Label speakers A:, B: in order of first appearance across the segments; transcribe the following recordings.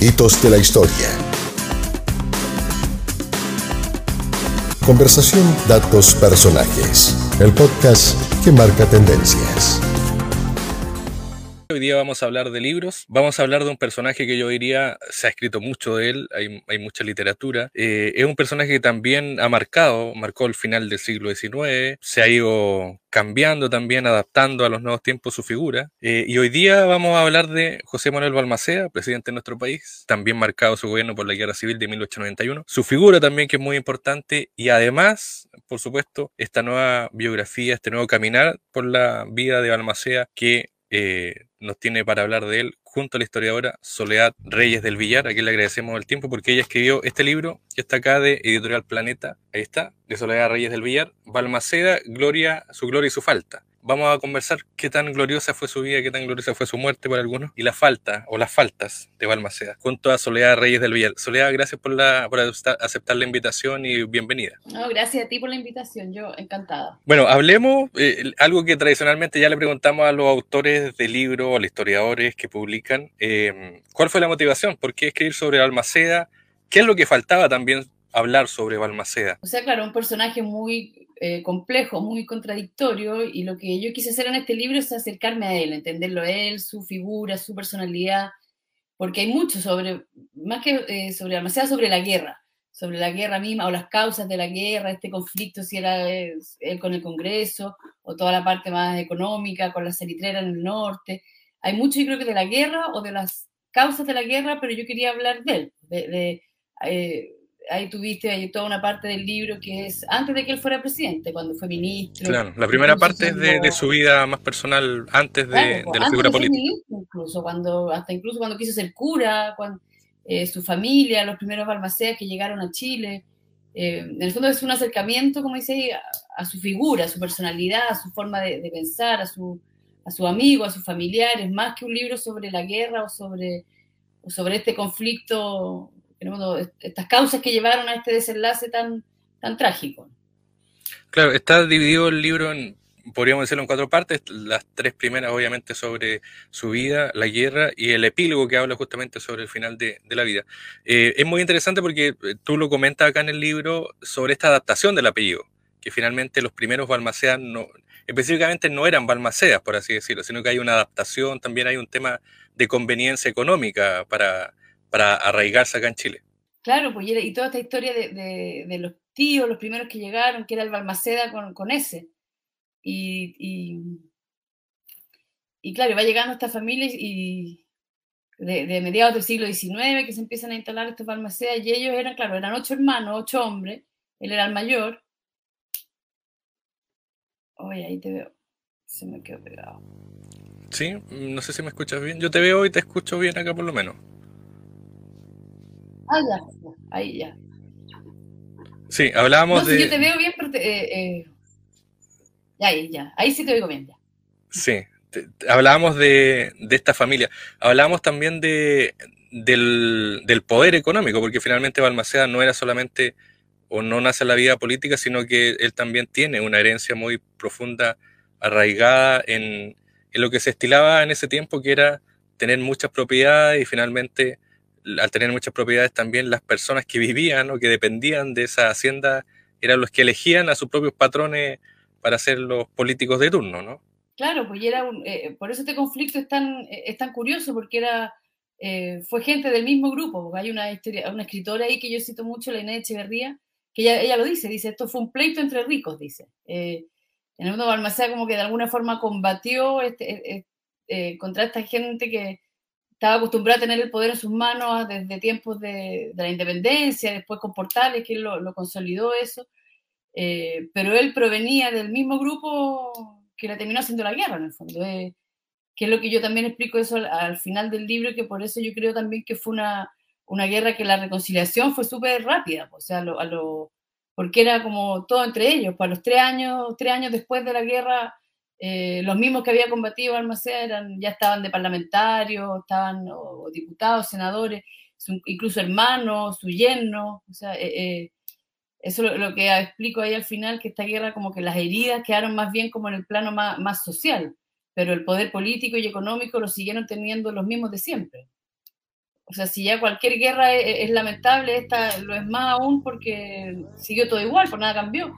A: Hitos de la historia. Conversación, datos, personajes. El podcast que marca tendencias.
B: Hoy día vamos a hablar de libros, vamos a hablar de un personaje que yo diría, se ha escrito mucho de él, hay, mucha literatura, eh, es un personaje que también ha marcado, marcó el final del siglo XIX, se ha ido cambiando también, adaptando a los nuevos tiempos su figura, eh, y hoy día vamos a hablar de José Manuel Balmaceda, presidente de nuestro país, también marcado su gobierno por la Guerra Civil de 1891, su figura también que es muy importante, y además, por supuesto, esta nueva biografía, este nuevo caminar por la vida de Balmaceda que eh, nos tiene para hablar de él junto a la historiadora Soledad Reyes del Villar, a quien le agradecemos el tiempo porque ella escribió este libro que está acá de Editorial Planeta, ahí está, de Soledad Reyes del Villar, Balmaceda, Gloria, su gloria y su falta vamos a conversar qué tan gloriosa fue su vida, qué tan gloriosa fue su muerte para algunos y la falta o las faltas de Balmaceda, junto a Soledad Reyes del Villar. Soledad, gracias por, la, por aceptar la invitación y bienvenida.
C: No, gracias a ti por la invitación, yo encantada.
B: Bueno, hablemos, eh, algo que tradicionalmente ya le preguntamos a los autores de libros, a los historiadores que publican, eh, ¿cuál fue la motivación? ¿Por qué escribir sobre Balmaceda? ¿Qué es lo que faltaba también hablar sobre Balmaceda?
C: O sea, claro, un personaje muy eh, complejo, muy contradictorio, y lo que yo quise hacer en este libro es acercarme a él, entenderlo a él, su figura, su personalidad, porque hay mucho sobre, más que eh, sobre demasiado sobre la guerra, sobre la guerra misma o las causas de la guerra, este conflicto, si era él con el Congreso, o toda la parte más económica, con la ceritrera en el norte. Hay mucho, yo creo que de la guerra o de las causas de la guerra, pero yo quería hablar de él, de, eh, ahí tuviste ahí toda una parte del libro que es antes de que él fuera presidente, cuando fue ministro.
B: Claro, la primera parte es de, su vida más personal antes de, la figura política.
C: incluso, cuando, hasta incluso cuando quiso ser cura, cuando, eh, su familia, los primeros balmaceas que llegaron a Chile. Eh, en el fondo es un acercamiento, como dice, a, su figura, a su personalidad, a su forma de, pensar, a su, a su amigo, a sus familiares, más que un libro sobre la guerra o sobre, o sobre este conflicto estas causas que llevaron a este desenlace tan, tan trágico.
B: Claro, está dividido el libro en, podríamos decirlo en cuatro partes, las tres primeras obviamente sobre su vida, la guerra y el epílogo que habla justamente sobre el final de, la vida. Eh, es muy interesante porque eh, tú lo comentas acá en el libro sobre esta adaptación del apellido, que finalmente los primeros Balmaceas no, específicamente no eran Balmaceas, por así decirlo, sino que hay una adaptación, también hay un tema de conveniencia económica para, para arraigarse acá en Chile.
C: Claro, pues y, toda esta historia de, los tíos, los primeros que llegaron, que era el Balmaceda con, con ese. Y, y, claro, va llegando esta familia y de, mediados del siglo XIX que se empiezan a instalar estos Balmacedas y ellos eran, claro, eran ocho hermanos, ocho hombres, él era el mayor. Oye, ahí te veo, se me quedó pegado.
B: Sí, no sé si me escuchas bien. Yo te veo y te escucho bien acá por lo menos.
C: Ah, ya, ahí ya.
B: Sí, hablábamos
C: de. yo te veo bien, pero. Eh, eh, ahí, ya. Ahí sí te oigo bien, ya.
B: Sí, hablábamos de, esta familia. Hablábamos también de, del, poder económico, porque finalmente Balmaceda no era solamente o no nace en la vida política, sino que él también tiene una herencia muy profunda, arraigada en, en lo que se estilaba en ese tiempo, que era tener muchas propiedades y finalmente al tener muchas propiedades también las personas que vivían o que dependían de esa hacienda eran los que elegían a sus propios patrones para ser los políticos de turno, ¿no?
C: Claro, pues era eh, por eso este conflicto es tan, eh, es tan curioso, porque era, eh, fue gente del mismo grupo, hay una, historia, una escritora ahí que yo cito mucho, la Inés Echeverría, que ella, ella lo dice, dice, esto fue un pleito entre ricos, dice. en el mundo Balmaceda como que de alguna forma combatió este, contra esta gente que, estaba acostumbrado a tener el poder en sus manos desde tiempos de, la independencia, después con Portales, que él lo, consolidó eso, eh, pero él provenía del mismo grupo que la terminó haciendo la guerra, en el fondo, eh, que es lo que yo también explico eso al, final del libro, que por eso yo creo también que fue una, una guerra que la reconciliación fue súper rápida, o sea, a lo, porque era como todo entre ellos, para los tres años, tres años después de la guerra, eh, los mismos que había combatido Almaceda eran, ya estaban de parlamentarios, estaban diputados, senadores, incluso hermanos, su yerno, o sea, eh, eh, eso es lo, que explico ahí al final, que esta guerra como que las heridas quedaron más bien como en el plano más, más social, pero el poder político y económico lo siguieron teniendo los mismos de siempre. o sea, si ya cualquier guerra es, lamentable, esta lo es más aún porque siguió todo igual, por nada cambió.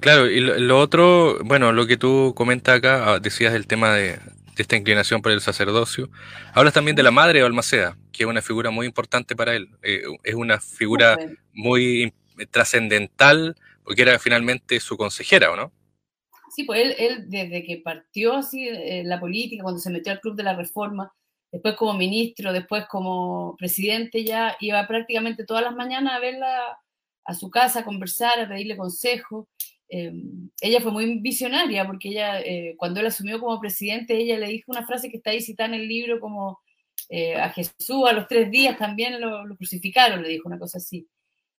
B: Claro, y lo, otro, bueno, lo que tú comentas acá, ah, decías del tema de, esta inclinación por el sacerdocio. Hablas también de la madre de Balmaceda, que es una figura muy importante para él. Eh, es una figura muy trascendental porque era finalmente su consejera, ¿o no?
C: Sí, pues él, él desde que partió así en la política, cuando se metió al Club de la Reforma, después como ministro, después como presidente, ya iba prácticamente todas las mañanas a verla a su casa, a conversar, a pedirle consejo. Em, ella fue muy visionaria porque ella, eh, cuando él asumió como presidente, ella le dijo una frase que está ahí citada en el libro como eh, a Jesús a los tres días también lo, crucificaron, le dijo una cosa así.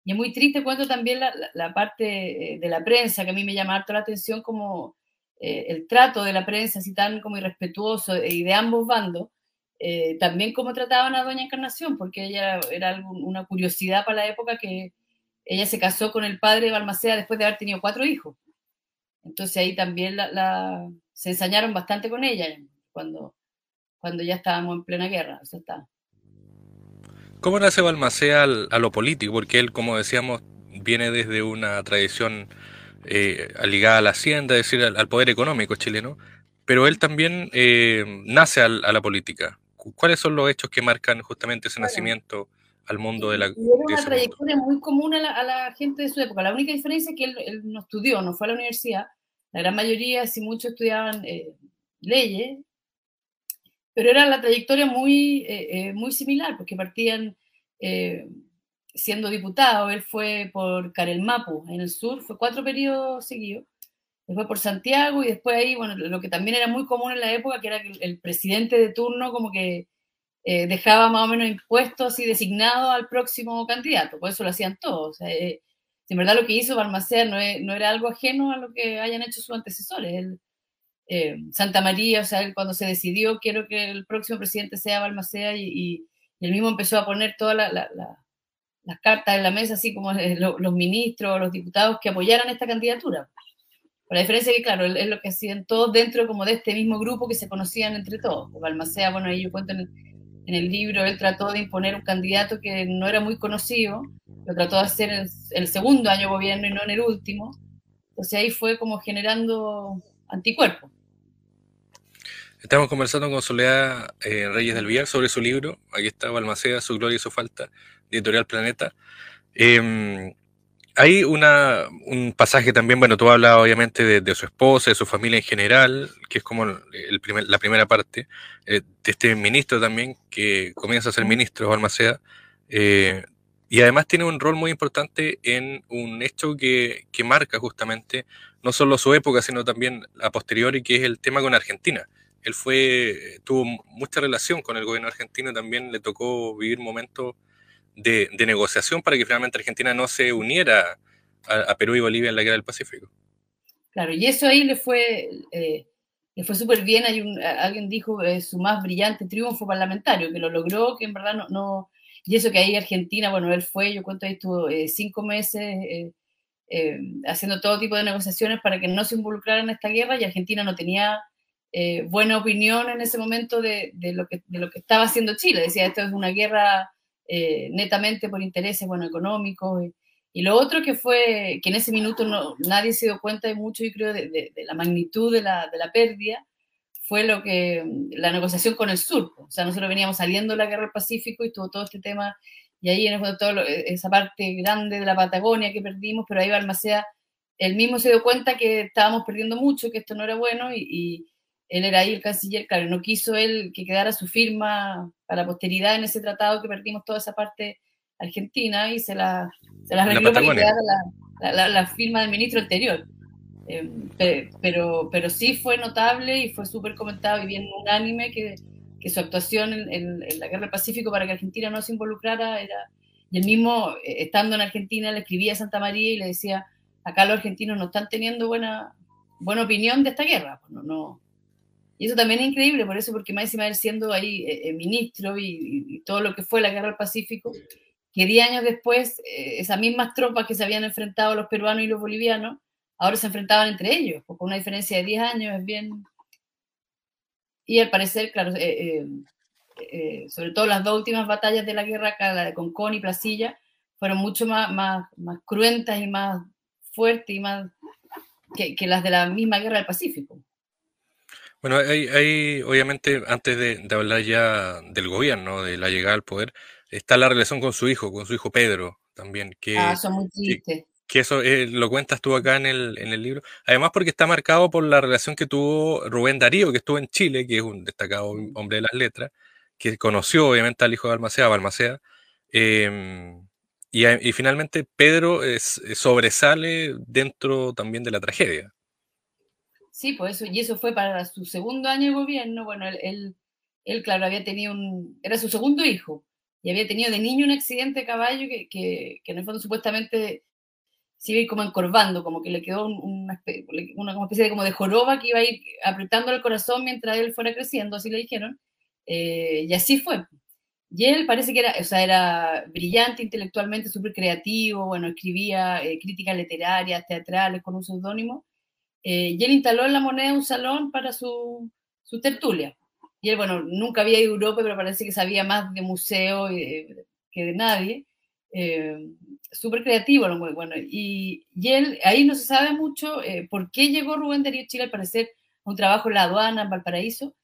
C: Y es muy triste cuando también la, la, parte eh, de la prensa, que a mí me llama harto la atención como el trato de la prensa así tan como irrespetuoso y de ambos bandos, eh, también cómo trataban a Doña Encarnación, porque ella era una curiosidad para la época que ella se casó con el padre de Balmaceda después de haber tenido cuatro hijos. Entonces ahí también la, se ensañaron bastante con ella cuando, cuando ya estábamos en plena guerra. está.
B: ¿Cómo nace Balmaceda a lo político? Porque él, como decíamos, viene desde una tradición eh, ligada a la hacienda, es decir, al, poder económico chileno, pero él también eh, nace a la política. ¿Cuáles son los hechos que marcan justamente ese nacimiento al mundo de la...
C: era una trayectoria muy común a la, gente de su época. La única diferencia es que él, no estudió, no fue a la universidad. La gran mayoría, si muchos estudiaban eh, leyes, pero era la trayectoria muy, eh, eh, muy similar, porque partían siendo diputado. Él fue por Carelmapu, en el sur, fue cuatro periodos seguidos después por Santiago y después ahí, bueno, lo que también era muy común en la época, que era que el presidente de turno como que eh, dejaba más o menos impuestos y designado al próximo candidato, por eso lo hacían todos. O eh, en verdad lo que hizo Balmaceda no, no, era algo ajeno a lo que hayan hecho sus antecesores. Eh, Santa María, o sea, él cuando se decidió, quiero que el próximo presidente sea Balmaceda y, y, él mismo empezó a poner todas las cartas en la mesa, así como los ministros, los diputados que apoyaran esta candidatura la diferencia que, claro, es lo que hacían todos dentro como de este mismo grupo que se conocían entre todos. Balmacea, bueno, ahí yo cuento en el, libro, él trató de imponer un candidato que no era muy conocido, lo trató de hacer en el, segundo año de gobierno y no en el último. Entonces ahí fue como generando anticuerpos.
B: Estamos conversando con Soledad eh, Reyes del Villar sobre su libro. Aquí está Balmaceda, su gloria y su falta, Editorial Planeta. Eh, hay una, un pasaje también, bueno, tú hablas obviamente de, su esposa, de su familia en general, que es como el primer, la primera parte, eh, de este ministro también, que comienza a ser ministro, Balmaceda, eh, y además tiene un rol muy importante en un hecho que, que, marca justamente no solo su época, sino también a posteriori, que es el tema con Argentina. Él fue, tuvo mucha relación con el gobierno argentino, también le tocó vivir momentos de, negociación para que finalmente Argentina no se uniera a, Perú y Bolivia en la guerra del Pacífico.
C: Claro, y eso ahí le fue, eh, fue súper bien. Hay alguien dijo eh, su más brillante triunfo parlamentario, que lo logró, que en verdad no, no, Y eso que ahí Argentina, bueno, él fue, yo cuento ahí estuvo eh, cinco meses haciendo todo tipo de negociaciones para que no se involucrara en esta guerra y Argentina no tenía buena opinión en ese momento de, de, lo que, de lo que estaba haciendo Chile. Decía, esto es una guerra eh, netamente por intereses bueno, económicos. Y, lo otro que fue que en ese minuto no, nadie se dio cuenta de mucho, yo creo, de, la magnitud de la, de la, pérdida, fue lo que la negociación con el sur. O sea, nosotros veníamos saliendo de la guerra del Pacífico y estuvo todo este tema, y ahí en todo esa parte grande de la Patagonia que perdimos, pero ahí Balmaceda, él mismo se dio cuenta que estábamos perdiendo mucho, que esto no era bueno, y él era ahí el canciller, claro, no quiso él que quedara su firma para posteridad en ese tratado que perdimos toda esa parte argentina y se la, se la arregló para que quedara la, la, firma del ministro anterior. Eh, pero, pero sí fue notable y fue súper comentado y bien unánime que, que su actuación en, la guerra del Pacífico para que Argentina no se involucrara era... Y él mismo, eh, estando en Argentina, le escribía a Santa María y le decía, acá los argentinos no están teniendo buena, buena opinión de esta guerra. Pues no, no, y eso también es increíble, por eso, porque más él siendo ahí eh, eh, ministro y, todo lo que fue la guerra del Pacífico, que 10 años después, eh, esas mismas tropas que se habían enfrentado los peruanos y los bolivianos, ahora se enfrentaban entre ellos, con una diferencia de 10 años es bien... Y al parecer, claro, sobre todo las dos últimas batallas de la guerra, la de Concón y Placilla, fueron mucho más, más, más cruentas y más fuertes y más que, las de la misma guerra del Pacífico.
B: Bueno, hay, obviamente, antes de, hablar ya del gobierno, de la llegada al poder, está la relación con su hijo, con su hijo Pedro también. Que,
C: ah, son muy tristes.
B: Que, eso eh, lo cuentas tú acá en el, en el libro. Además, porque está marcado por la relación que tuvo Rubén Darío, que estuvo en Chile, que es un destacado hombre de las letras, que conoció obviamente al hijo de Balmaceda, Balmaceda. Em, y, finalmente Pedro es, sobresale dentro también de la tragedia.
C: Sí, pues eso, y eso fue para su segundo año de gobierno. Bueno, él, él, claro, había tenido un, era su segundo hijo, y había tenido de niño un accidente de caballo que, que, en el fondo supuestamente se iba a ir como encorvando, como que le quedó una, una, especie de, como de joroba que iba a ir apretando el corazón mientras él fuera creciendo, así le dijeron. Eh, y así fue. Y él parece que era, o sea, era brillante intelectualmente, súper creativo, bueno, escribía eh, críticas literarias, teatrales con un seudónimo. Eh, y él instaló en la moneda un salón para su, su, tertulia. Y él, bueno, nunca había ido a Europa, pero parece que sabía más de museo eh, que de nadie. súper creativo, muy bueno. Y, él, ahí no se sabe mucho por qué llegó Rubén Darío Chile, al parecer, un trabajo en la aduana, en Valparaíso,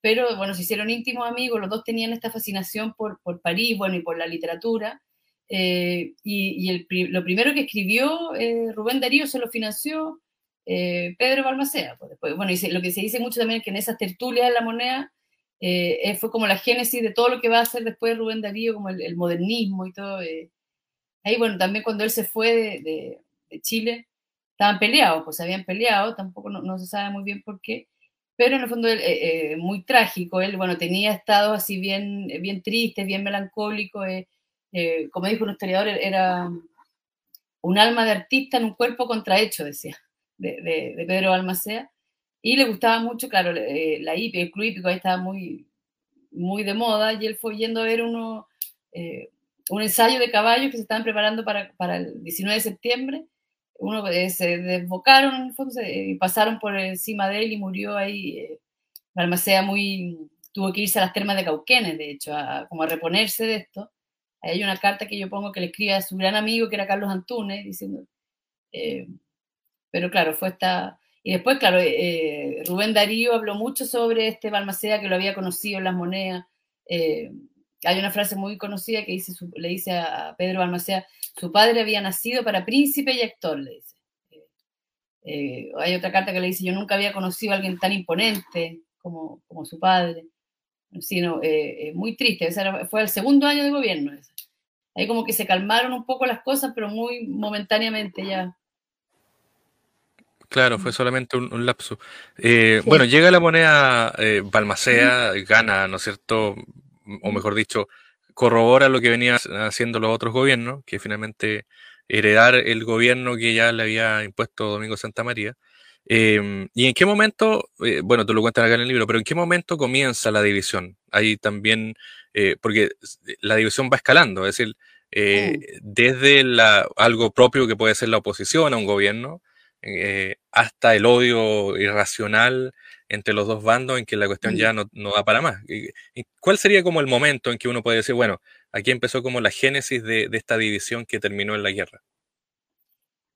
C: pero bueno, se hicieron íntimos amigos, los dos tenían esta fascinación por, por París, bueno, y por la literatura, eh, y, el, lo primero que escribió eh, Rubén Darío se lo financió eh, Pedro Balmaceda. Pues bueno, y lo que se dice mucho también es que en esas tertulias de la moneda fue como la génesis de todo lo que va a hacer después Rubén Darío, como el, modernismo y todo. ahí, bueno, también cuando él se fue de, Chile, estaban peleados, pues habían peleado, tampoco no, se sabe muy bien por qué pero en el fondo eh, eh, muy trágico. Él, bueno, tenía estados así bien, bien tristes, bien melancólicos. Eh, como dijo un historiador, era un alma de artista en un cuerpo contrahecho, decía, de, de, Pedro Almacea. Y le gustaba mucho, claro, la hippie, el club hípico ahí estaba muy, muy de moda y él fue yendo a ver uno, un ensayo de caballos que se estaban preparando para, para el 19 de septiembre uno eh, se desbocaron y pasaron por encima de él y murió ahí. Eh, Balmaceda muy, tuvo que irse a las termas de Cauquenes, de hecho, como a reponerse de esto. hay una carta que yo pongo que le escribe a su gran amigo, que era Carlos Antunes, diciendo, eh, pero claro, fue esta... Y después, claro, Rubén Darío habló mucho sobre este Balmaceda que lo había conocido en las monedas. hay una frase muy conocida que dice, le dice a Pedro Balmaceda, su padre había nacido para príncipe y actor, le dice. Eh, eh, hay otra carta que le dice, yo nunca había conocido a alguien tan imponente como, como su padre. Sino, eh, muy triste, fue el segundo año de gobierno. Ahí como que se calmaron un poco las cosas, pero muy momentáneamente ya.
B: Claro, fue solamente un, lapso. Bueno, llega la moneda Balmacea, gana, ¿no es cierto? O mejor dicho, corrobora lo que venían haciendo los otros gobiernos, que finalmente heredar el gobierno que ya le había impuesto Domingo Santa María. Em, ¿Y en qué momento, eh, bueno, tú lo cuentas acá en el libro, pero en qué momento comienza la división? Ahí también, eh, porque la división va escalando, es decir, eh, desde la, algo propio que puede ser la oposición a un gobierno, hasta el odio irracional entre los dos bandos en que la cuestión ya no, no da para más. ¿Cuál sería como el momento en que uno puede decir, bueno, aquí empezó como la génesis de, esta división que terminó en la guerra?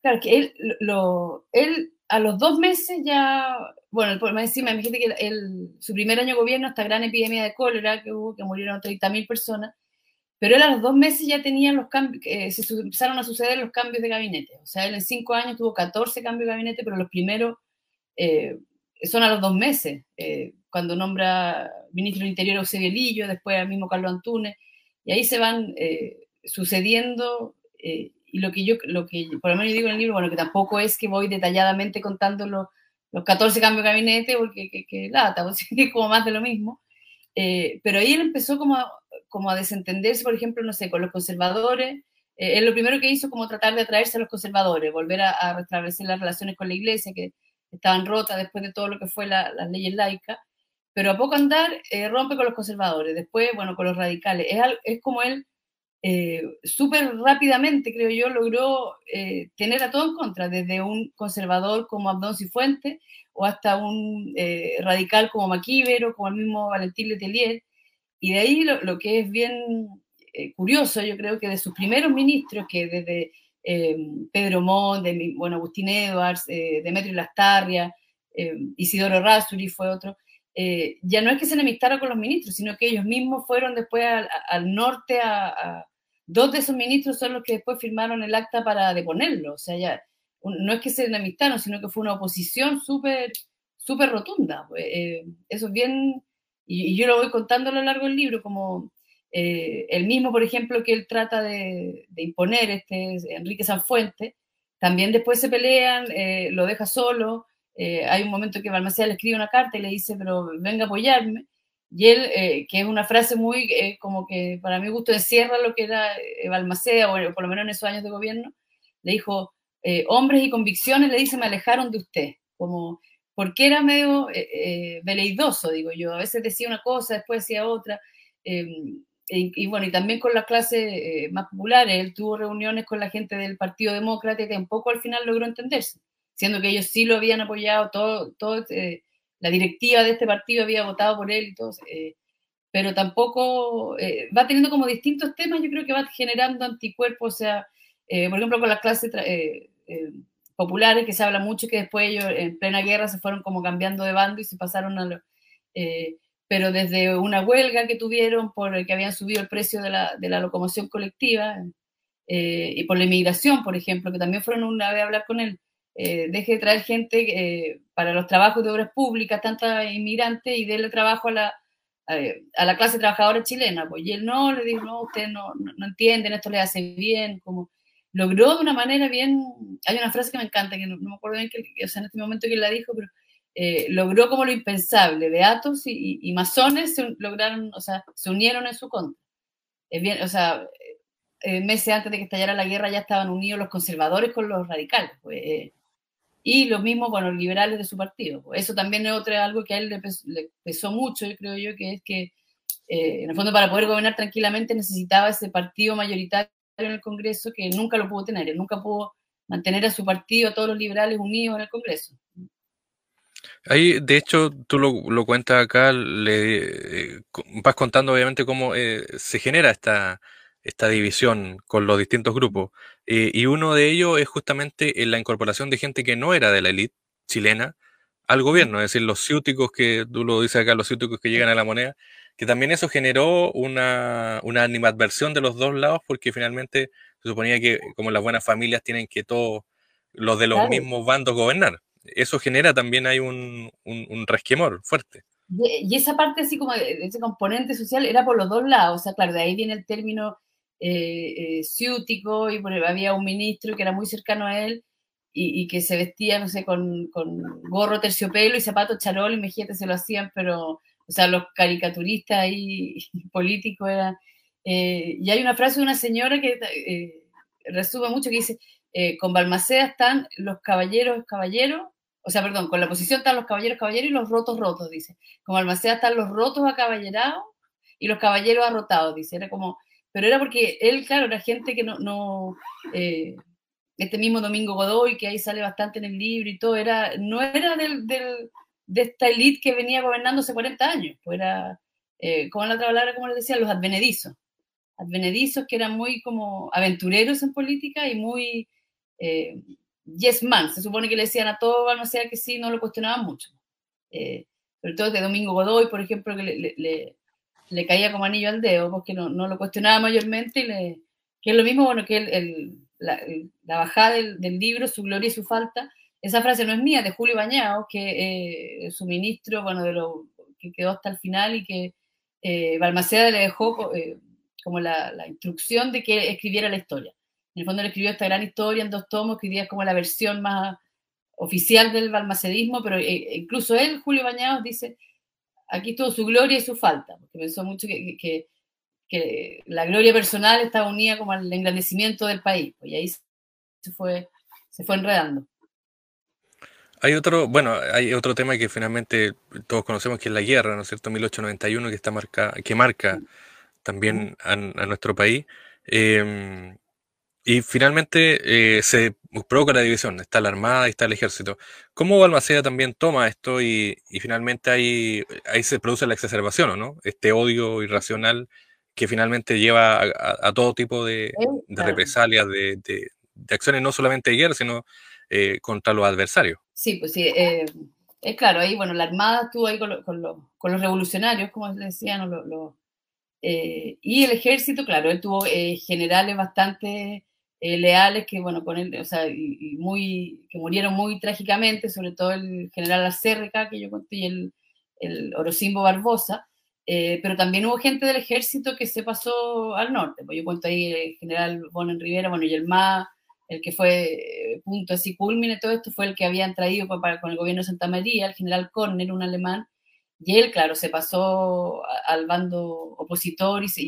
C: Claro, que él, lo, él a los dos meses ya, bueno, por encima, imagínate que el, su primer año de gobierno, esta gran epidemia de cólera que hubo, que murieron 30.000 personas, pero él a los dos meses ya tenía los cambios, eh, se empezaron a suceder los cambios de gabinete. O sea, él en cinco años tuvo 14 cambios de gabinete, pero los primeros eh, son a los dos meses, eh, cuando nombra ministro del Interior Eusebio Lillo, después al mismo Carlos Antunes, y ahí se van eh, sucediendo, eh, y lo que yo, lo que por lo menos yo digo en el libro, bueno, que tampoco es que voy detalladamente contando los, los 14 cambios de gabinete, porque que, que lata, o sea, que es como más de lo mismo, pero ahí él empezó como a, como a desentenderse, por ejemplo, no sé, con los conservadores, él lo primero que hizo como tratar de atraerse a los conservadores, volver a, a restablecer las relaciones con la iglesia, que estaban rotas después de todo lo que fue las leyes laicas, pero a poco andar eh, rompe con los conservadores, después, bueno, con los radicales. Es, es como él eh, súper rápidamente, creo yo, logró eh, tener a todo en contra, desde un conservador como Abdón Cifuentes o hasta un radical como Maquívero, como el mismo Valentín Letelier. y de ahí lo, que es bien eh, curioso, yo creo que de sus primeros ministros, que desde eh, Pedro Montt, de, bueno, Agustín Edwards, Demetrio Lastarria, Isidoro Rasuri fue otro, ya no es que se enemistara con los ministros, sino que ellos mismos fueron después al, norte a, Dos de esos ministros son los que después firmaron el acta para deponerlo, o sea, ya no es que se enemistaron, sino que fue una oposición súper súper rotunda. Pues, eh, eso es bien, y, yo lo voy contando a lo largo del libro, como eh, el mismo, por ejemplo, que él trata de, imponer, este Enrique Sanfuente, también después se pelean, eh, lo deja solo, hay un momento que Balmaceda le escribe una carta y le dice, pero venga a apoyarme, y él, que es una frase muy, como que para mi gusto encierra lo que era Balmaceda, o por lo menos en esos años de gobierno, le dijo, hombres y convicciones, le dice, me alejaron de usted, como porque era medio eh, eh, veleidoso, digo yo. A veces decía una cosa, después decía otra. Em, y, bueno, y también con las clases eh, más populares. Él tuvo reuniones con la gente del Partido Demócrata y tampoco al final logró entenderse, siendo que ellos sí lo habían apoyado, todo, todo la directiva de este partido había votado por él y todo. pero tampoco va teniendo como distintos temas, yo creo que va generando anticuerpos, o sea, por ejemplo, con las clases populares, que se habla mucho, que después ellos en plena guerra se fueron como cambiando de bando y se pasaron a lo, eh, pero desde una huelga que tuvieron por el que habían subido el precio de la, de la locomoción colectiva eh, y por la inmigración, por ejemplo, que también fueron una vez a hablar con él, eh, deje de traer gente para los trabajos de obras públicas, tanta inmigrante, y déle trabajo a la, a, la clase trabajadora chilena. Pues, y él no, le dijo, no, ustedes no, no, entienden, esto le hace bien, como logró de una manera bien, hay una frase que me encanta, que no, me acuerdo bien, que, o sea, en este momento quién la dijo, pero eh, logró como lo impensable, Beatos y, y, masones se lograron, o sea, se unieron en su contra. Es bien, o sea, eh, meses antes de que estallara la guerra ya estaban unidos los conservadores con los radicales, pues, eh, y los mismos, bueno, liberales de su partido. Eso también es otro, algo que a él le, pesó, mucho, yo creo yo, que es que, en el fondo, para poder gobernar tranquilamente necesitaba ese partido mayoritario en el Congreso que nunca lo pudo tener, él nunca pudo mantener a su partido, a todos los liberales unidos en el Congreso.
B: Ahí, de hecho, tú lo, cuentas acá, le eh, vas contando obviamente cómo eh, se genera esta, esta división con los distintos grupos. Eh, y uno de ellos es justamente la incorporación de gente que no era de la élite chilena al gobierno, es decir, los ciúticos que tú lo dices acá, los ciúticos que llegan a la moneda, que también eso generó una, una animadversión de los dos lados porque finalmente se suponía que como las buenas familias tienen que todos los de los mismos bandos gobernar. Eso genera también hay un, un, resquemor fuerte.
C: Y, esa parte así como ese componente social era por los dos lados, o sea, claro, de ahí viene el término eh, eh ciútico y había un ministro que era muy cercano a él y, que se vestía, no sé, con, gorro terciopelo y zapatos charol, imagínate, se lo hacían, pero o sea, los caricaturistas ahí políticos eran... Eh, y hay una frase de una señora que eh, resume mucho que dice, eh, con Balmaceda están los caballeros caballeros, o sea, perdón, con la posición están los caballeros caballeros y los rotos rotos, dice. Con Balmaceda están los rotos acaballerados y los caballeros arrotados, dice. Era como, pero era porque él, claro, era gente que no, no este mismo Domingo Godoy, que ahí sale bastante en el libro y todo, era, no era del, de esta élite que venía gobernando hace 40 años. Pues era, eh, como la otra palabra, como les decía, los advenedizos. Advenedizos que eran muy como aventureros en política y muy eh, yes man. Se supone que le decían a todo, no sea que sí, no lo cuestionaban mucho. Eh, sobre todo de Domingo Godoy, por ejemplo, que le, le, caía como anillo al dedo, porque no, no lo cuestionaba mayormente, y le, que es lo mismo bueno, que el, la, la, bajada del, libro, su gloria y su falta, esa frase no es mía, de Julio Bañados, que eh, su ministro, bueno, de lo que quedó hasta el final y que eh, Balmaceda le dejó eh, como la, instrucción de que escribiera la historia. En el fondo le escribió esta gran historia en dos tomos, que como la versión más oficial del balmacedismo, pero incluso él, Julio Bañados, dice, aquí estuvo su gloria y su falta, porque pensó mucho que, que, la gloria personal estaba unida como al engrandecimiento del país, pues, y ahí se fue, se fue enredando.
B: Hay otro, bueno, hay otro tema que finalmente todos conocemos que es la guerra, ¿no es cierto? 1891 que está marca, que marca también a, nuestro país. Em, y finalmente eh, se provoca la división. Está la Armada y está el Ejército. ¿Cómo Balmaceda también toma esto y, finalmente ahí, ahí se produce la exacerbación, ¿no? Este odio irracional que finalmente lleva a, todo tipo de, represalias, de, acciones no solamente de guerra, sino eh, contra los adversarios.
C: Sí, pues sí. Eh, es claro, ahí, bueno, la Armada estuvo ahí con, los revolucionarios, como decían, eh, y el ejército, claro, él tuvo generales bastante leales que, bueno, con o sea, y, muy, que murieron muy trágicamente, sobre todo el general Acérrica, que yo conté, y el, el Orocimbo Barbosa, pero también hubo gente del ejército que se pasó al norte, pues yo cuento ahí el general Bonen Rivera, bueno, y el más el que fue eh, punto así culmine todo esto fue el que habían traído para, con el gobierno de Santa María, el general Corner, un alemán, y él, claro, se pasó al bando opositor y se,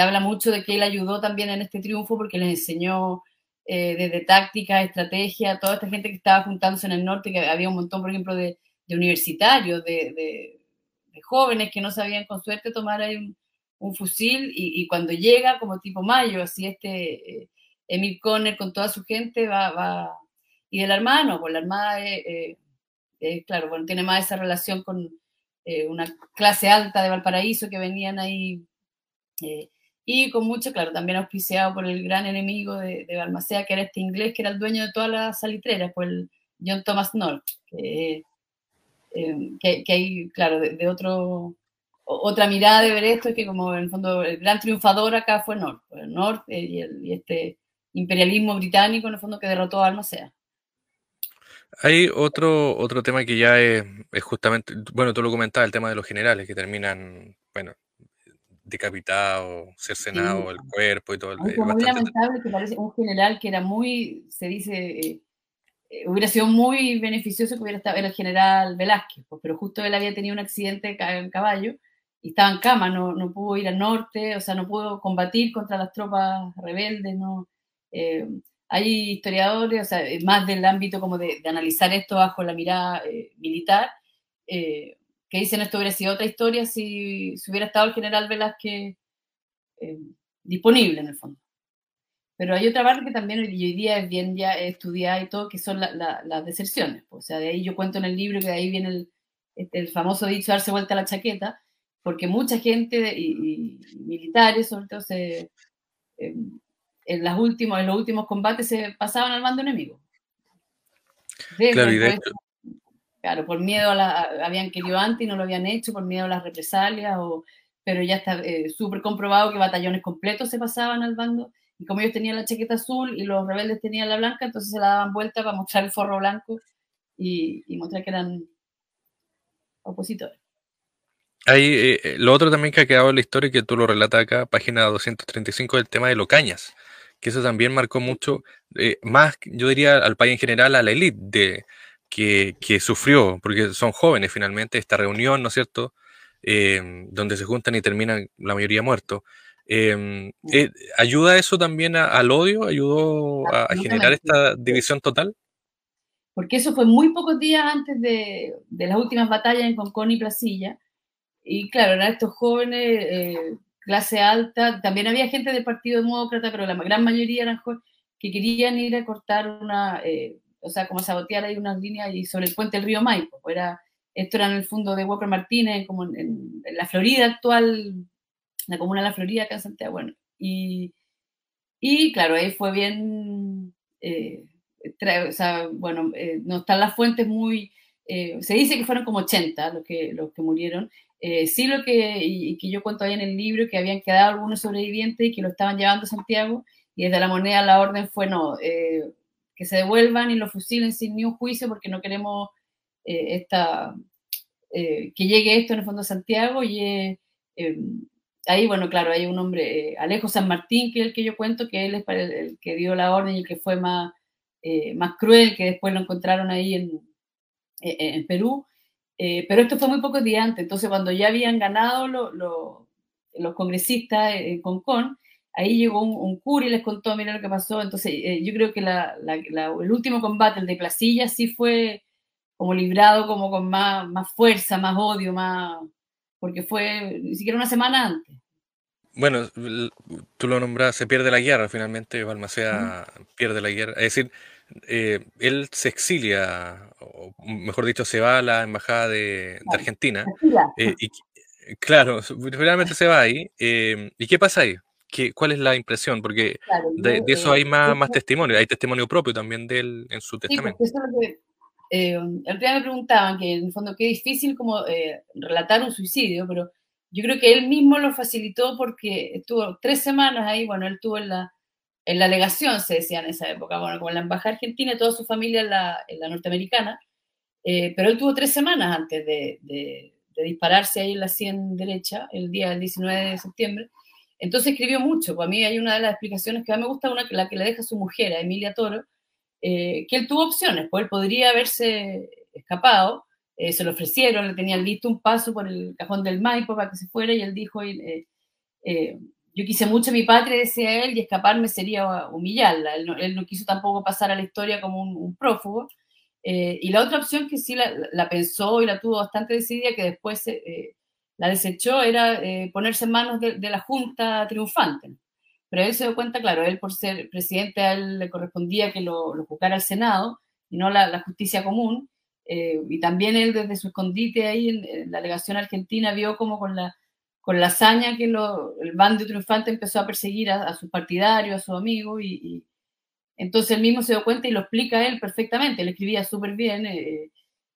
C: habla mucho de que él ayudó también en este triunfo porque les enseñó eh, desde táctica, estrategia, toda esta gente que estaba juntándose en el norte, que había un montón, por ejemplo, de, universitarios, de, jóvenes que no sabían con suerte tomar ahí un, fusil y, cuando llega como tipo mayo, así este... Eh, Emil Conner con toda su gente va, va y de la Armada no, pues la Armada claro, bueno, tiene más esa relación con eh, una clase alta de Valparaíso que venían ahí eh, y con mucho, claro, también auspiciado por el gran enemigo de, de, Balmaceda, que era este inglés, que era el dueño de todas las salitreras, pues el John Thomas North, que, eh, hay, claro, de, otro, otra mirada de ver esto es que como en el fondo el gran triunfador acá fue North, North el, y este imperialismo británico, en el fondo, que derrotó a Almacea.
B: Hay otro, otro tema que ya es, justamente, bueno, tú lo comentabas, el tema de los generales que terminan, bueno, decapitados, cercenados, el cuerpo y todo.
C: Es muy lamentable que parece un general que era muy, se dice, eh, eh, hubiera sido muy beneficioso que hubiera estado el general Velázquez, pues, pero justo él había tenido un accidente en caballo y estaba en cama, no, no pudo ir al norte, o sea, no pudo combatir contra las tropas rebeldes, no, eh, hay historiadores, o sea, más del ámbito como de, analizar esto bajo la mirada eh, militar, eh, que dicen esto hubiera sido otra historia si, hubiera estado el general Velázquez disponible en el fondo. Pero hay otra parte que también hoy día es bien ya estudiada y todo, que son las deserciones. O sea, de ahí yo cuento en el libro que de ahí viene el, este, famoso dicho darse vuelta a la chaqueta, porque mucha gente y, militares, sobre todo, se, en, las últimos, en los últimos combates se pasaban al bando enemigo. claro, por miedo a la, habían querido antes y no lo habían hecho, por miedo a las represalias, o, pero ya está eh, súper comprobado que batallones completos se pasaban al bando, y como ellos tenían la chaqueta azul y los rebeldes tenían la blanca, entonces se la daban vuelta para mostrar el forro blanco y, mostrar que eran opositores.
B: Hay, eh, eh, lo otro también que ha quedado en la historia, que tú lo relatas acá, página 235, el tema de Locañas que eso también marcó mucho, eh, más, yo diría, al país en general, a la élite de, que, que, sufrió, porque son jóvenes finalmente, esta reunión, ¿no es cierto?, em, donde se juntan y terminan la mayoría muertos. Em, eh, ¿Ayuda eso también al odio? ¿Ayudó a, generar esta división total?
C: Porque eso fue muy pocos días antes de, de las últimas batallas en Concón y Placilla. Y claro, eran estos jóvenes eh, clase alta, también había gente del Partido Demócrata, pero la gran mayoría eran jóvenes que querían ir a cortar una, eh, o sea, como sabotear ahí unas líneas y sobre el puente del río Maipo. Era, esto era en el fondo de Walker Martínez, como en, la Florida actual, la comuna de la Florida, acá en Santiago. Bueno, y, y claro, ahí fue bien, eh, o sea, bueno, eh, no están las fuentes muy, se dice que fueron como 80 los que, los que murieron, eh, sí lo que, que yo cuento ahí en el libro, que habían quedado algunos sobrevivientes y que lo estaban llevando a Santiago, y desde la moneda la orden fue no, eh, que se devuelvan y lo fusilen sin ni un juicio porque no queremos eh, esta, que llegue esto en el fondo a Santiago y ahí, bueno, claro, hay un hombre, Alejo San Martín, que es el que yo cuento, que él es el, que dio la orden y el que fue más, más cruel, que después lo encontraron ahí en, en Perú, eh, pero esto fue muy pocos días antes, entonces cuando ya habían ganado los congresistas en Concón, ahí llegó un, cura y les contó, mira lo que pasó, entonces eh, yo creo que el último combate, el de Placilla, sí fue como librado como con más, más fuerza, más odio, más porque fue ni siquiera una semana antes.
B: Bueno, tú lo nombras, se pierde la guerra, finalmente Balmaceda pierde la guerra. Es decir, eh, él se exilia, o mejor dicho, se va a la embajada de, Argentina. Eh, y, claro, finalmente se va ahí. Eh, ¿Y qué pasa ahí? ¿Qué, ¿Cuál es la impresión? Porque de, eso hay más, más testimonio, hay testimonio propio también de él en su testamento.
C: Sí, que, el día me preguntaban, que en el fondo qué difícil como relatar un suicidio, pero yo creo que él mismo lo facilitó porque estuvo tres semanas ahí, bueno, él estuvo en la, en la legación, se decía en esa época, bueno, con la embajada argentina y toda su familia en la, en la norteamericana, eh, pero él tuvo tres semanas antes de, de, dispararse ahí en la 100 derecha, el día del 19 de septiembre. Entonces escribió mucho, pues a mí hay una de las explicaciones que a mí me gusta, una, la que le deja su mujer, a Emilia Toro, eh, que él tuvo opciones, pues él podría haberse escapado, eh, se lo ofrecieron, le tenían listo un paso por el cajón del Maipo para que se fuera y él dijo, eh, yo quise mucho a mi patria, decía él, y escaparme sería humillarla. Él no, quiso tampoco pasar a la historia como un, prófugo. y la otra opción que sí la, pensó y la tuvo bastante decidida, que después la desechó, era ponerse en manos de, la Junta triunfante. Pero él se dio cuenta, claro, él por ser presidente, a él le correspondía que lo, lo juzgara el Senado y no la, justicia común. Eh, y también él desde su escondite ahí en, la delegación argentina vio como con la, con la hazaña que el bando triunfante empezó a perseguir a, sus partidarios, a sus amigos, y, entonces él mismo se dio cuenta y lo explica él perfectamente, él escribía súper bien. Eh,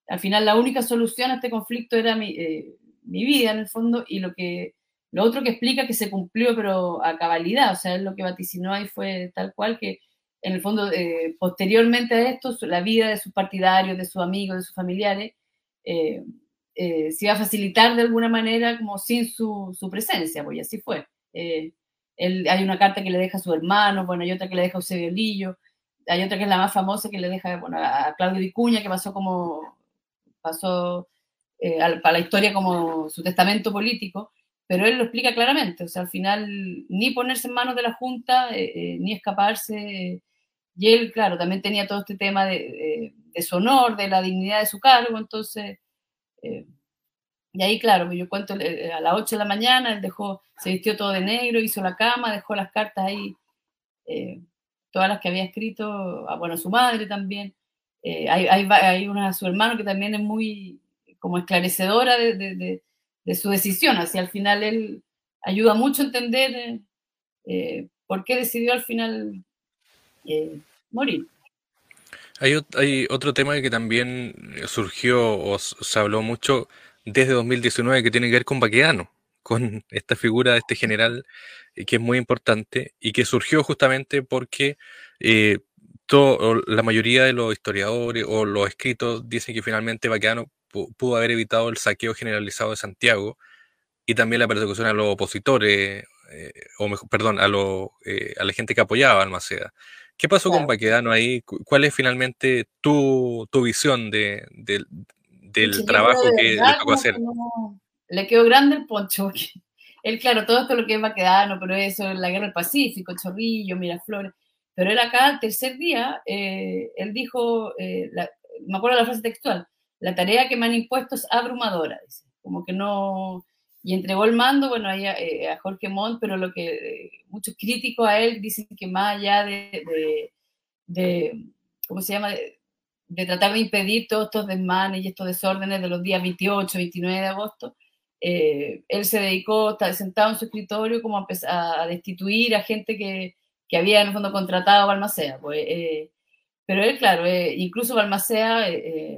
C: al final la única solución a este conflicto era eh, mi, vida en el fondo y lo que lo otro que explica que se cumplió pero a cabalidad, o sea, lo que vaticinó ahí fue tal cual que en el fondo, eh, posteriormente a esto, la vida de sus partidarios, de sus amigos, de sus familiares, eh, eh, se iba a facilitar de alguna manera como sin su, su presencia, pues así fue. Él, hay una carta que le deja a su hermano, bueno, hay otra que le deja a Eusebio Lillo, hay otra que es la más famosa que le deja bueno, a Claudio Vicuña, que pasó como, pasó para la historia como su testamento político, pero él lo explica claramente, o sea, al final ni ponerse en manos de la Junta, ni escaparse, y él, claro, también tenía todo este tema de, su honor, de la dignidad de su cargo, entonces, eh, y ahí, claro, yo cuento eh, a las 8 de la mañana, él dejó, se vistió todo de negro, hizo la cama, dejó las cartas ahí, eh, todas las que había escrito, a, bueno, a su madre también. hay, hay, hay, una, su hermano que también es muy como esclarecedora de, su decisión, así al final él ayuda mucho a entender por qué decidió al final eh, morir.
B: Hay, otro tema que también surgió o se habló mucho desde 2019 que tiene que ver con Baquedano, con esta figura de este general eh, que es muy importante y que surgió justamente porque eh, la mayoría de los historiadores o los escritos dicen que finalmente Baquedano pudo haber evitado el saqueo generalizado de Santiago y también la persecución a los opositores, o mejor, perdón, a, a la gente que apoyaba a Almaceda. ¿Qué pasó con Baquedano ahí? ¿Cuál es finalmente tu, tu visión de, del trabajo que le tocó hacer?
C: le quedó grande el poncho. Él, claro, todo esto lo que es Baquedano, pero eso, la guerra del Pacífico, Chorrillo, Miraflores. Pero él acá, el tercer día, eh, él dijo, eh, me acuerdo de la frase textual, la tarea que me han impuesto es abrumadora, dice. Como que no, y entregó el mando, bueno, a, eh, a Jorge Montt, pero lo que eh, muchos críticos a él dicen que más allá de, de, ¿cómo se llama?, de, tratar de impedir todos estos desmanes y estos desórdenes de los días 28, 29 de agosto, eh, él se dedicó, estar sentado en su escritorio, como a, a destituir a gente que, que, había en el fondo contratado a Balmacea. Pues, pero él, claro, incluso Balmacea,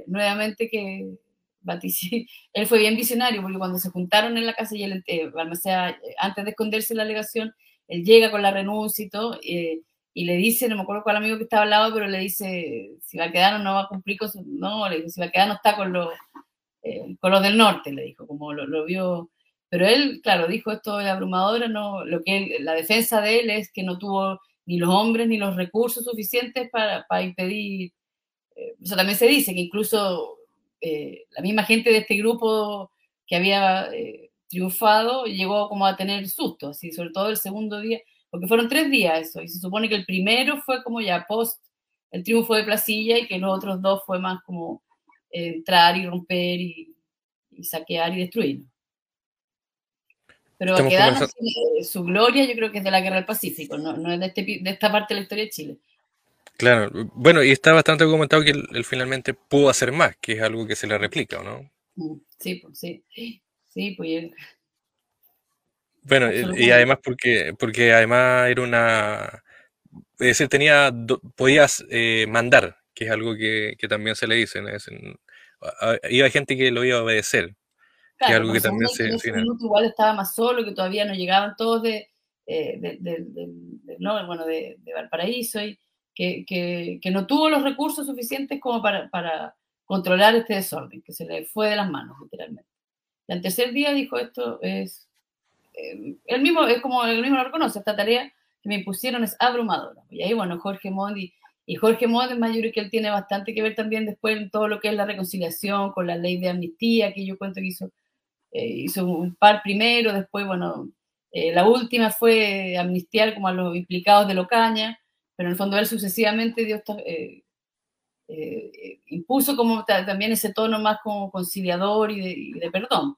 C: nuevamente que él fue bien visionario porque cuando se juntaron en la casa y él, eh, eh, antes de esconderse en la alegación, él llega con la renuncia y todo, eh, y le dice, no me acuerdo cuál amigo que estaba al lado, pero le dice, si Baquedano no va a cumplir con su, no, le dice, si está con los, con los del norte, le dijo, como lo, vio, pero él, claro, dijo esto de abrumadora, no, lo que la defensa de él es que no tuvo ni los hombres ni los recursos suficientes para, para impedir, eso también se dice, que incluso eh, la misma gente de este grupo que había eh, triunfado llegó como a tener susto, así, sobre todo el segundo día, porque fueron tres días eso, y se supone que el primero fue como ya post el triunfo de Placilla y que los otros dos fue más como entrar y romper y, saquear y destruir. Pero a quedarnos su gloria yo creo que es de la Guerra del Pacífico, no, no es de, este, de esta parte de la historia de Chile.
B: Claro, bueno, y está bastante documentado que él, finalmente pudo hacer más, que es algo que se le replica, ¿no?
C: Mm, sí, pues sí. Sí, pues
B: Bueno, y además porque, porque además era una... Es decir, tenía, podías eh, mandar, que es algo que, también se le dice. iba gente que lo iba a obedecer. Que es algo que también se...
C: igual estaba más solo, que todavía no llegaban todos de, eh, no, bueno, de, Valparaíso y que, no tuvo los recursos suficientes como para, controlar este desorden, que se le fue de las manos, literalmente. Y al tercer día dijo, esto es, eh, el mismo, es como el mismo lo reconoce, esta tarea que me impusieron es abrumadora. Y ahí, bueno, Jorge Mondi, y Jorge Mondi, más yo creo que él tiene bastante que ver también después en todo lo que es la reconciliación con la ley de amnistía, que yo cuento que hizo, eh, hizo un par primero, después, bueno, eh, la última fue amnistiar como a los implicados de Locaña, pero en el fondo él sucesivamente dio, eh, eh, impuso como también ese tono más como conciliador y de, perdón.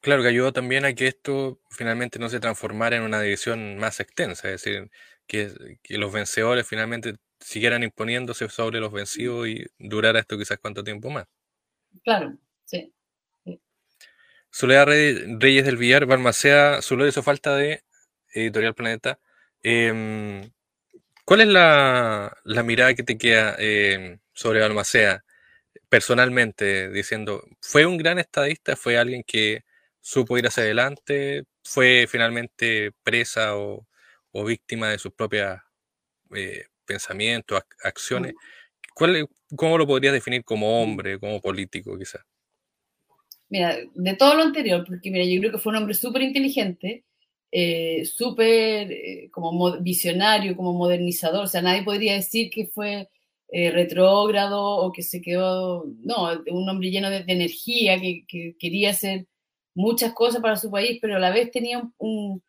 B: Claro, que ayudó también a que esto finalmente no se transformara en una división más extensa, es decir, que, los vencedores finalmente siguieran imponiéndose sobre los vencidos y durara esto quizás cuánto tiempo más.
C: Claro, sí.
B: Soledad Reyes del Villar, Balmacea, solo hizo falta de Editorial Planeta. Em, ¿Cuál es la, mirada que te queda em, sobre Balmacea personalmente, diciendo, fue un gran estadista, fue alguien que supo ir hacia adelante, fue finalmente presa o, víctima de sus propios eh, pensamientos, acciones? ¿Cuál, ¿Cómo lo podrías definir como hombre, como político quizás?
C: De todo lo anterior, porque mira, yo creo que fue un hombre súper inteligente, eh, súper eh, como visionario, como modernizador. O sea, nadie podría decir que fue eh, retrógrado o que se quedó, no, un hombre lleno de, energía, que, quería hacer muchas cosas para su país, pero a la vez tenía un,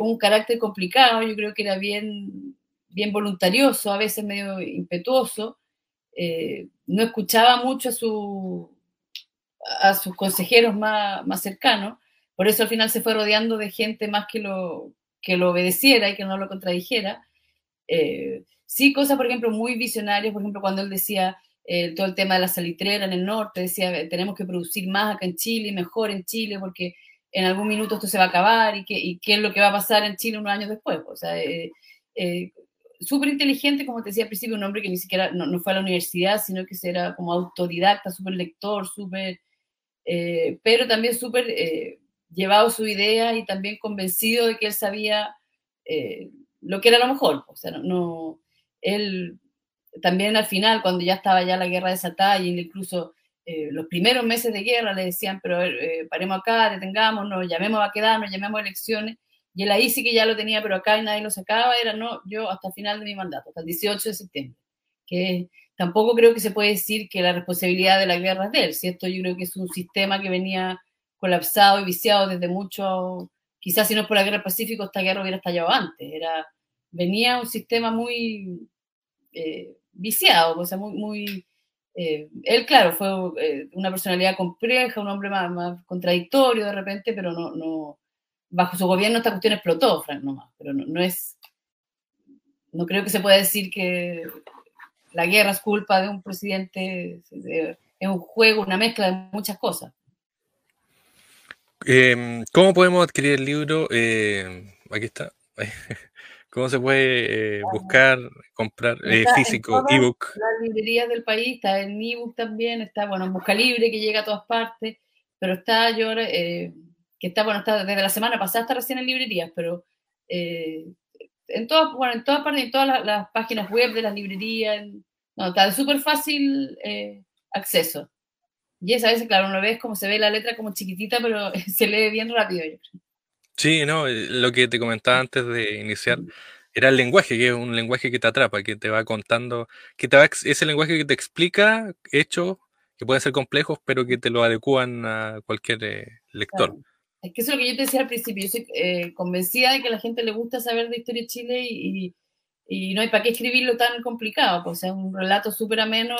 C: un, carácter complicado. Yo creo que era bien, bien voluntarioso, a veces medio impetuoso. no escuchaba mucho a, su, a sus consejeros más, más cercanos por eso al final se fue rodeando de gente más que lo, que lo obedeciera y que no lo contradijera. Eh, sí, cosas, por ejemplo, muy visionarias, por ejemplo, cuando él decía eh, todo el tema de la salitrera en el norte, decía, tenemos que producir más acá en Chile, mejor en Chile, porque en algún minuto esto se va a acabar y, que, qué es lo que va a pasar en Chile unos años después. O sea, eh, súper inteligente, como te decía al principio, un hombre que ni siquiera no, no, fue a la universidad, sino que era como autodidacta, súper lector, súper, pero también súper llevado su idea y también convencido de que él sabía eh, lo que era lo mejor. O sea, no, él también al final, cuando ya estaba ya la guerra desatada y incluso eh, los primeros meses de guerra le decían, pero eh, paremos acá, detengámonos, llamemos a quedarnos, llamemos a elecciones. Y él ahí sí que ya lo tenía, pero acá y nadie lo sacaba, era no, yo hasta el final de mi mandato, hasta el 18 de septiembre. Que tampoco creo que se puede decir que la responsabilidad de la guerra es de él, ¿cierto? Yo creo que es un sistema que venía colapsado y viciado desde mucho, quizás si no por la guerra del Pacífico, esta guerra hubiera estallado antes. Era, venía un sistema muy eh, viciado, o sea, muy, muy eh, él, claro, fue eh, una personalidad compleja, un hombre más, contradictorio de repente, pero no, no, bajo su gobierno esta cuestión explotó, Frank, nomás, pero no, no es, no creo que se pueda decir que la guerra es culpa de un presidente, es un juego, una mezcla de muchas cosas.
B: Em, ¿Cómo podemos adquirir el libro? Em, aquí está. ¿Cómo se puede eh, buscar, comprar eh, físico, ebook?
C: Las librerías del país, está en ebook también, está, bueno, en Busca Libre, que llega a todas partes, pero está yo, eh, que está, bueno, está desde la semana pasada, está recién en librerías, pero en todas, bueno, en todas partes, en todas las, páginas web de las librerías, no, está de súper fácil acceso. Y esa vez, claro, uno ve como se ve la letra como chiquitita, pero se lee bien rápido.
B: Sí, no, eh, lo que te comentaba antes de iniciar era el lenguaje, que es un lenguaje que te atrapa, que te va contando, que te va, ese lenguaje que te explica hechos que pueden ser complejos, pero que te lo adecúan a cualquier eh, lector.
C: Es que eso es lo que yo te decía al principio, yo soy eh, convencida de que a la gente le gusta saber de historia de Chile y, y, no hay para qué escribirlo tan complicado, pues, o sea, un relato súper ameno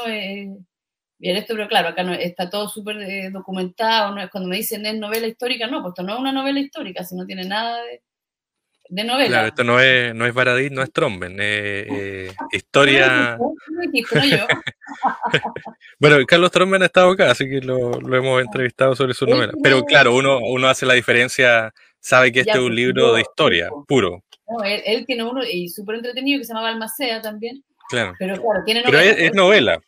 C: bien esto, pero claro, acá no, está todo súper eh, documentado, no, cuando me dicen es novela histórica, no, pues esto no es una novela histórica, si no tiene nada de, de novela.
B: Claro, esto no es, no es Baradit, no es Tromben, es eh, historia... bueno, Carlos Tromben ha estado acá, así que lo, lo hemos entrevistado sobre su novela. Pero claro, uno, uno hace la diferencia, sabe que este es un libro de historia, puro.
C: No, él, tiene uno y súper entretenido que se llama Balmacea también.
B: Claro.
C: Pero claro, tiene
B: novela. Pero es, novela.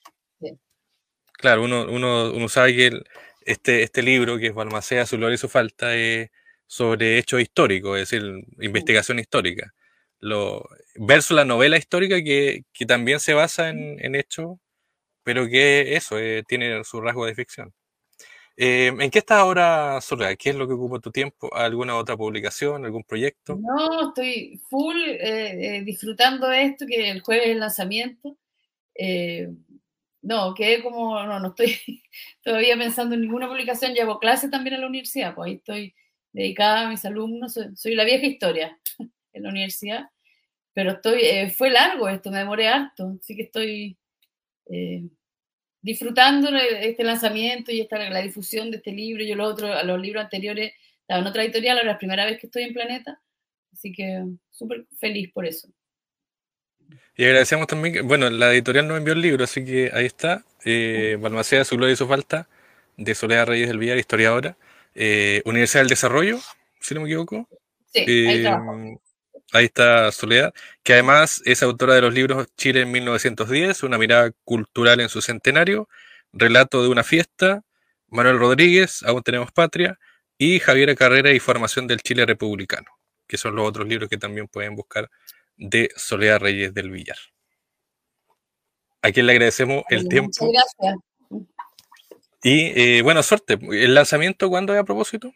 B: Claro, uno, uno, uno sabe que este, este libro, que es Balmacea, su gloria y su falta, es sobre hechos históricos, es decir, investigación histórica. Lo, versus la novela histórica que, que también se basa en, en hechos, pero que eso, eh, tiene su rasgo de ficción. Eh, ¿En qué estás ahora, Soledad? ¿Qué es lo que ocupa tu tiempo? ¿Alguna otra publicación, algún proyecto?
C: No, estoy full eh, disfrutando de esto, que el jueves es el lanzamiento. no, que como, no, no estoy todavía pensando en ninguna publicación, llevo clases también en la universidad, pues ahí estoy dedicada a mis alumnos, soy, la vieja historia en la universidad, pero estoy, eh, fue largo esto, me demoré harto, así que estoy eh, disfrutando este lanzamiento y esta, la difusión de este libro. Yo los otros, los libros anteriores estaba en otra editorial, ahora es la primera vez que estoy en Planeta, así que súper feliz por eso.
B: Y agradecemos también que, bueno, la editorial nos envió el libro, así que ahí está, eh, Balmacea, su gloria y su falta, de Soledad Reyes del Villar, historiadora. Eh, Universidad del Desarrollo, si no me equivoco.
C: Sí, ahí,
B: eh, ahí, está Soledad, que además es autora de los libros Chile en 1910, una mirada cultural en su centenario, Relato de una fiesta, Manuel Rodríguez, Aún tenemos patria, y Javiera Carrera y Formación del Chile Republicano, que son los otros libros que también pueden buscar de Soledad Reyes del Villar. A quien le agradecemos el tiempo.
C: Muchas gracias.
B: Y eh, bueno, suerte. ¿El lanzamiento cuándo es a propósito?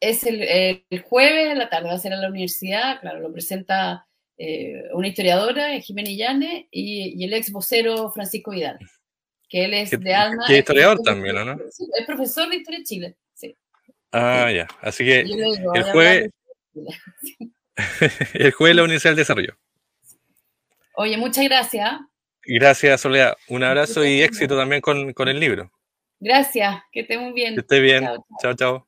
C: Es el, jueves a la tarde, va a ser en la universidad, claro, lo presenta eh, una historiadora, Jimena Llane, y, el ex vocero Francisco Vidal, que él es de Alma.
B: Que es historiador también, ¿no?
C: Es profesor de Historia de Chile, sí.
B: Ah, ya. Así que el jueves... el jueves la Universidad del Desarrollo.
C: Oye, muchas gracias.
B: Gracias, Soledad. Un abrazo y éxito también con, con el libro.
C: Gracias, que esté muy bien.
B: Que esté bien. chao. chao.